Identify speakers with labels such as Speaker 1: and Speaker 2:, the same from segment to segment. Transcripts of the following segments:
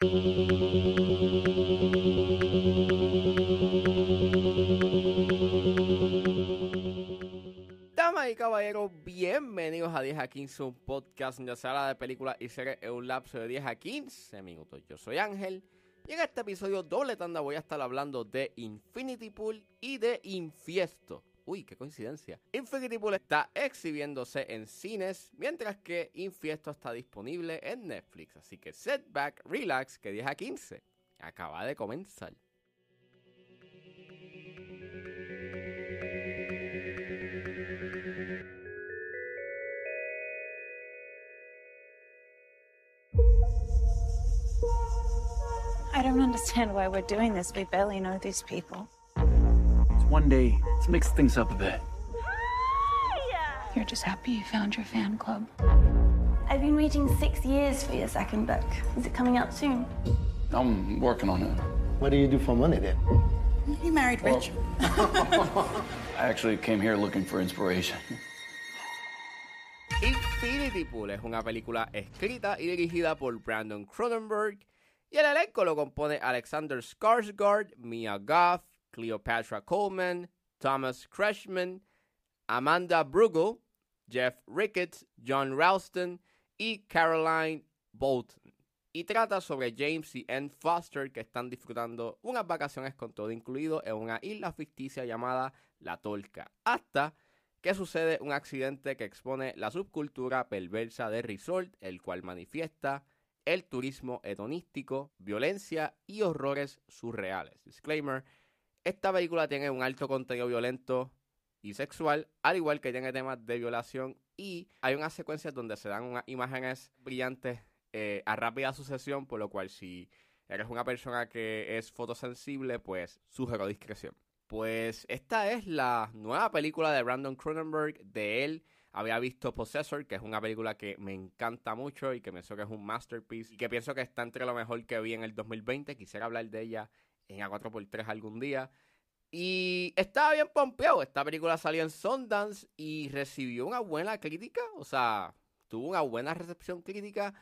Speaker 1: Damas y caballeros, bienvenidos a 10 a 15, un podcast donde se habla de películas y series en un lapso de 10 a 15 minutos. Yo soy Ángel y en este episodio doble tanda voy a estar hablando de Infinity Pool y de Infiesto. Uy, qué coincidencia. Infinity está exhibiéndose en cines, mientras que Infiesto está disponible en Netflix. Así que setback, relax, que 10 a 15 acaba de comenzar.
Speaker 2: I don't understand why we're doing this. We barely know these people.
Speaker 3: It's one day. Let's mix things up a bit.
Speaker 2: You're just happy you found your fan club.
Speaker 4: I've been waiting six years for your second book. Is it coming out soon?
Speaker 3: I'm working on it.
Speaker 5: What do you do for money then?
Speaker 2: You married rich.
Speaker 3: I actually came here looking for inspiration.
Speaker 1: Infinity Pool es una película escrita y dirigida por Brandon Cronenberg y el elenco lo compone Alexander Skarsgård, Mia Goth, Cleopatra Coleman, Thomas Kretschmann, Amanda Brugel, Jeff Ricketts, John Ralston y Caroline Bolton. Y trata sobre James y Ann Foster que están disfrutando unas vacaciones con todo incluido en una isla ficticia llamada La Tolca. Hasta que sucede un accidente que expone la subcultura perversa de resort, el cual manifiesta el turismo hedonístico, violencia y horrores surreales. Disclaimer, esta película tiene un alto contenido violento y sexual, al igual que tiene temas de violación y hay unas secuencias donde se dan unas imágenes brillantes eh, a rápida sucesión, por lo cual si eres una persona que es fotosensible, pues sugiero discreción. Pues esta es la nueva película de Brandon Cronenberg. De él había visto Possessor, que es una película que me encanta mucho y que pienso que es un masterpiece y que pienso que está entre lo mejor que vi en el 2020. Quisiera hablar de ella en A4x3 algún día. Y estaba bien pompeado. Esta película salió en Sundance y recibió una buena crítica. O sea, tuvo una buena recepción crítica.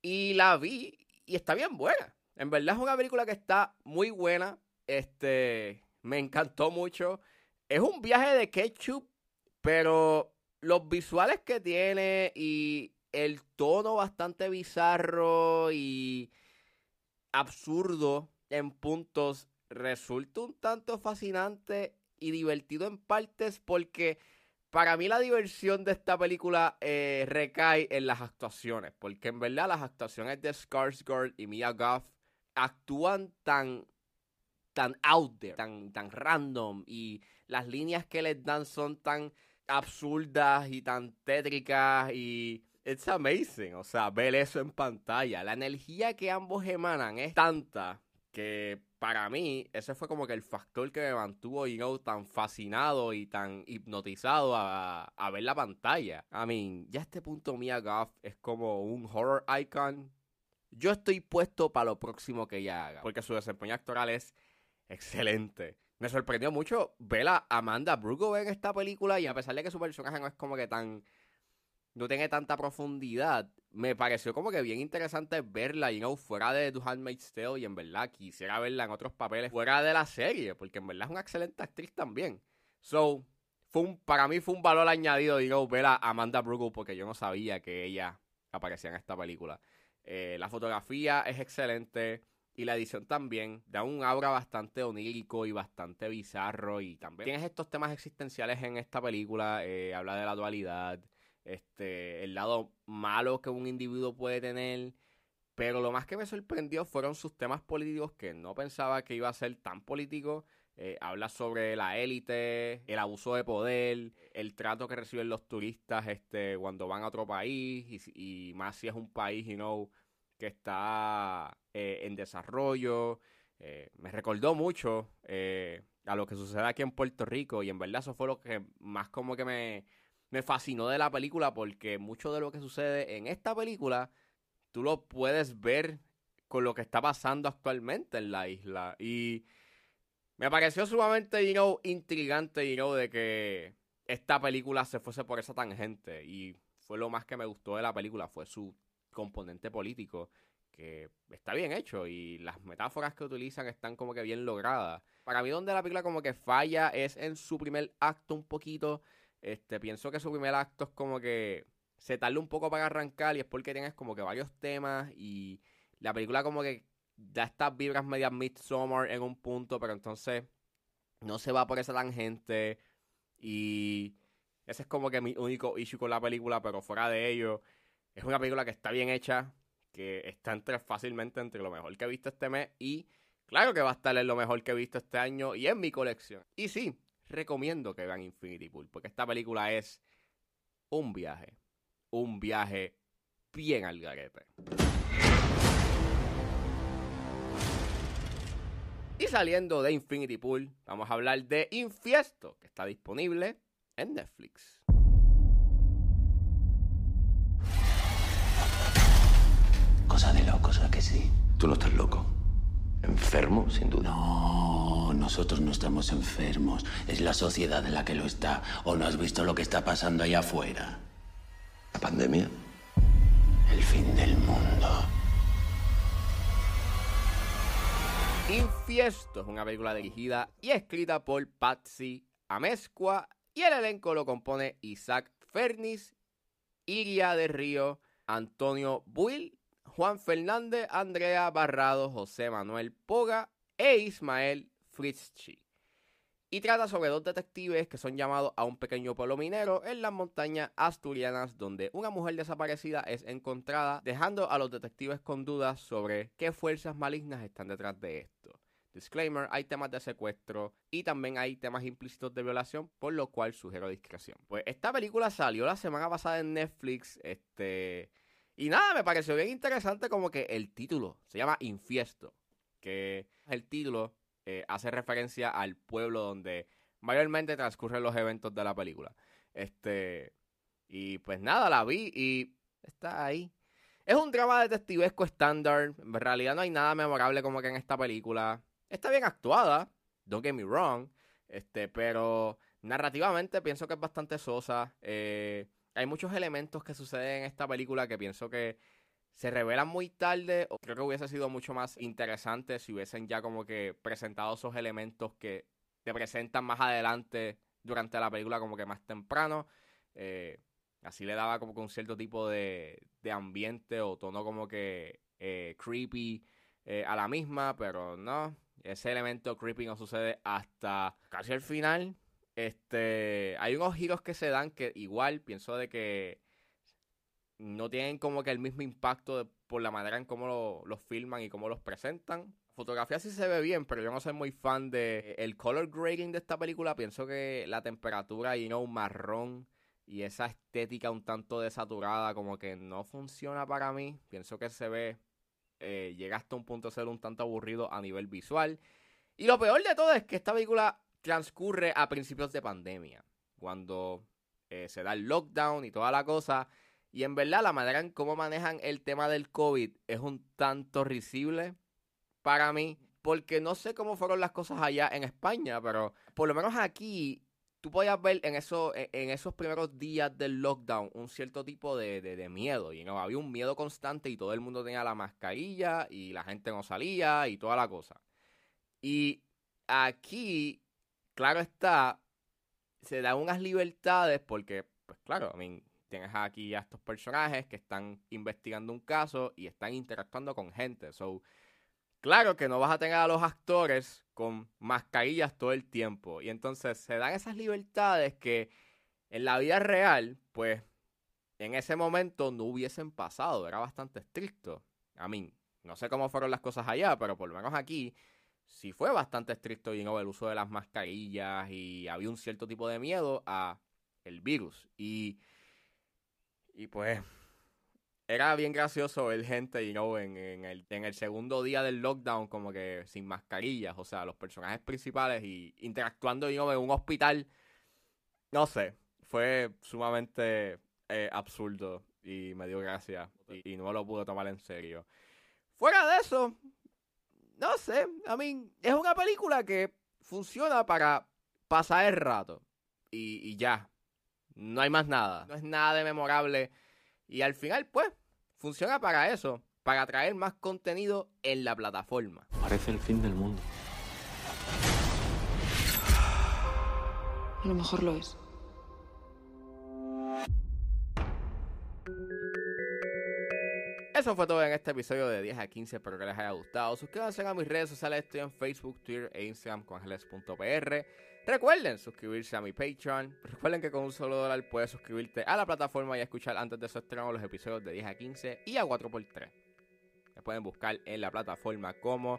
Speaker 1: Y la vi y está bien buena. En verdad es una película que está muy buena. Este, me encantó mucho. Es un viaje de ketchup, pero los visuales que tiene y el tono bastante bizarro y absurdo en puntos resulta un tanto fascinante y divertido en partes porque para mí la diversión de esta película eh, recae en las actuaciones, porque en verdad las actuaciones de Skarsgård y Mia Goth actúan tan tan out there, tan tan random y las líneas que les dan son tan absurdas y tan tétricas y it's amazing, o sea, ver eso en pantalla, la energía que ambos emanan es tanta que para mí ese fue como que el factor que me mantuvo, you know, tan fascinado y tan hipnotizado a, a ver la pantalla. I mean, ya este punto Mia Goth es como un horror icon. Yo estoy puesto para lo próximo que ella haga, porque su desempeño actoral es excelente. Me sorprendió mucho ver a Amanda Brugel en esta película y a pesar de que su personaje no es como que tan... no tiene tanta profundidad, me pareció como que bien interesante verla, y no fuera de The Handmaid's Tale y en verdad quisiera verla en otros papeles fuera de la serie, porque en verdad es una excelente actriz también. So, fue un, para mí fue un valor añadido, digo, ver a Amanda Brugel porque yo no sabía que ella aparecía en esta película. Eh, la fotografía es excelente y la edición también da un aura bastante onírico y bastante bizarro y también tienes estos temas existenciales en esta película, eh, habla de la dualidad, este, el lado malo que un individuo puede tener. Pero lo más que me sorprendió fueron sus temas políticos que no pensaba que iba a ser tan político. Eh, habla sobre la élite, el abuso de poder, el trato que reciben los turistas este, cuando van a otro país y, más si es un país, you know, que está eh, en desarrollo. Eh, me recordó mucho a lo que sucede aquí en Puerto Rico y en verdad eso fue lo que más como que me, me fascinó de la película porque mucho de lo que sucede en esta película tú lo puedes ver con lo que está pasando actualmente en la isla y me pareció sumamente you know, intrigante you know, de que esta película se fuese por esa tangente y fue lo más que me gustó de la película fue su componente político que está bien hecho y las metáforas que utilizan están como que bien logradas. Para mí donde la película como que falla es en su primer acto un poquito. Este, pienso que su primer acto es como que se tarda un poco para arrancar y es porque tienes como que varios temas y la película como que da estas vibras medias Midsommar en un punto, pero entonces no se va por esa tangente y ese es como que mi único issue con la película, pero fuera de ello, es una película que está bien hecha, que está entre fácilmente entre lo mejor que he visto este mes y claro que va a estar en lo mejor que he visto este año y en mi colección. Y sí, recomiendo que vean Infinity Pool, porque esta película es un viaje, un viaje bien al garete. Y saliendo de Infinity Pool, vamos a hablar de Infiesto, que está disponible en Netflix.
Speaker 5: Cosa de locos, ¿a que sí?
Speaker 6: Tú no estás loco. Enfermo, sin duda.
Speaker 5: No, nosotros no estamos enfermos. Es la sociedad la que lo está. ¿O no has visto lo que está pasando allá afuera?
Speaker 6: ¿La pandemia?
Speaker 5: El fin del mundo.
Speaker 1: Infiesto es una película dirigida y escrita por Patsy Amezcua y el elenco lo compone Isaac Fernis, Iria de Río, Antonio Buil, Juan Fernández, Andrea Barrado, José Manuel Poga e Ismael Fritzchi. Y trata sobre dos detectives que son llamados a un pequeño pueblo minero en las montañas asturianas donde una mujer desaparecida es encontrada dejando a los detectives con dudas sobre qué fuerzas malignas están detrás de esto. Disclaimer, hay temas de secuestro y también hay temas implícitos de violación, por lo cual sugiero discreción. Pues esta película salió la semana pasada en Netflix, este... Y nada, me pareció bien interesante como que el título se llama Infiesto, que el título eh, hace referencia al pueblo donde mayormente transcurren los eventos de la película. Este... Y pues nada, la vi y está ahí. Es un drama detectivesco estándar. En realidad no hay nada memorable como que en esta película. Está bien actuada, don't get me wrong, este, pero narrativamente pienso que es bastante sosa. Eh, hay muchos elementos que suceden en esta película que pienso que se revelan muy tarde. O creo que hubiese sido mucho más interesante si hubiesen ya como que presentado esos elementos que te presentan más adelante durante la película como que más temprano. Eh, así le daba como que un cierto tipo de, de ambiente o tono como que eh, creepy eh, a la misma, pero no. Ese elemento creepy no sucede hasta casi el final. Este, hay unos giros que se dan que igual pienso de que no tienen como que el mismo impacto de- por la manera en cómo los filman y cómo los presentan. Fotografía sí se ve bien, pero yo no soy muy fan de el color grading de esta película. Pienso que la temperatura y no un marrón y esa estética un tanto desaturada como que no funciona para mí. Pienso que se ve eh, llega hasta un punto de ser un tanto aburrido a nivel visual. Y lo peor de todo es que esta película transcurre a principios de pandemia, cuando eh, se da el lockdown y toda la cosa. Y en verdad la manera en cómo manejan el tema del COVID es un tanto risible para mí, porque no sé cómo fueron las cosas allá en España, pero por lo menos aquí tú podías ver en, eso, en, en esos primeros días del lockdown un cierto tipo de, de- de miedo. Y no había un miedo constante y todo el mundo tenía la mascarilla y la gente no salía y toda la cosa. Y aquí, claro está, se dan unas libertades porque, pues claro, I mean, tienes aquí a estos personajes que están investigando un caso y están interactuando con gente. So, claro que no vas a tener a los actores con mascarillas todo el tiempo. Y entonces se dan esas libertades que en la vida real, pues, en ese momento no hubiesen pasado. Era bastante estricto. A mí, no sé cómo fueron las cosas allá, pero por lo menos aquí sí fue bastante estricto you know, el uso de las mascarillas y había un cierto tipo de miedo a el virus. Y, y pues era bien gracioso ver gente, you know, en, en el, en el segundo día del lockdown como que sin mascarillas, o sea, los personajes principales y interactuando you know, en un hospital. No sé, fue sumamente eh, absurdo y me dio gracia y, y no lo pude tomar en serio. Fuera de eso, no sé, I mean, es una película que funciona para pasar el rato y, y ya, no hay más nada, no es nada de memorable y al final pues funciona para eso. para traer más contenido en la plataforma.
Speaker 7: Parece el fin del mundo.
Speaker 8: A lo mejor lo es.
Speaker 1: Eso fue todo en este episodio de 10 a 15, espero que les haya gustado. Suscríbanse a mis redes sociales, estoy en Facebook, Twitter e Instagram con ángeles.pr. Recuerden suscribirse a mi Patreon. Recuerden que con un solo dólar puedes suscribirte a la plataforma y escuchar antes de su estreno los episodios de 10 a 15 y a 4x3. Me pueden buscar en la plataforma como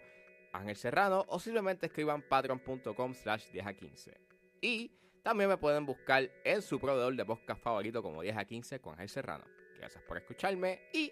Speaker 1: Ángel Serrano o simplemente escriban patreon.com slash 10 a 15. Y también me pueden buscar en su proveedor de podcast favorito como 10 a 15 con Ángel Serrano. Gracias por escucharme y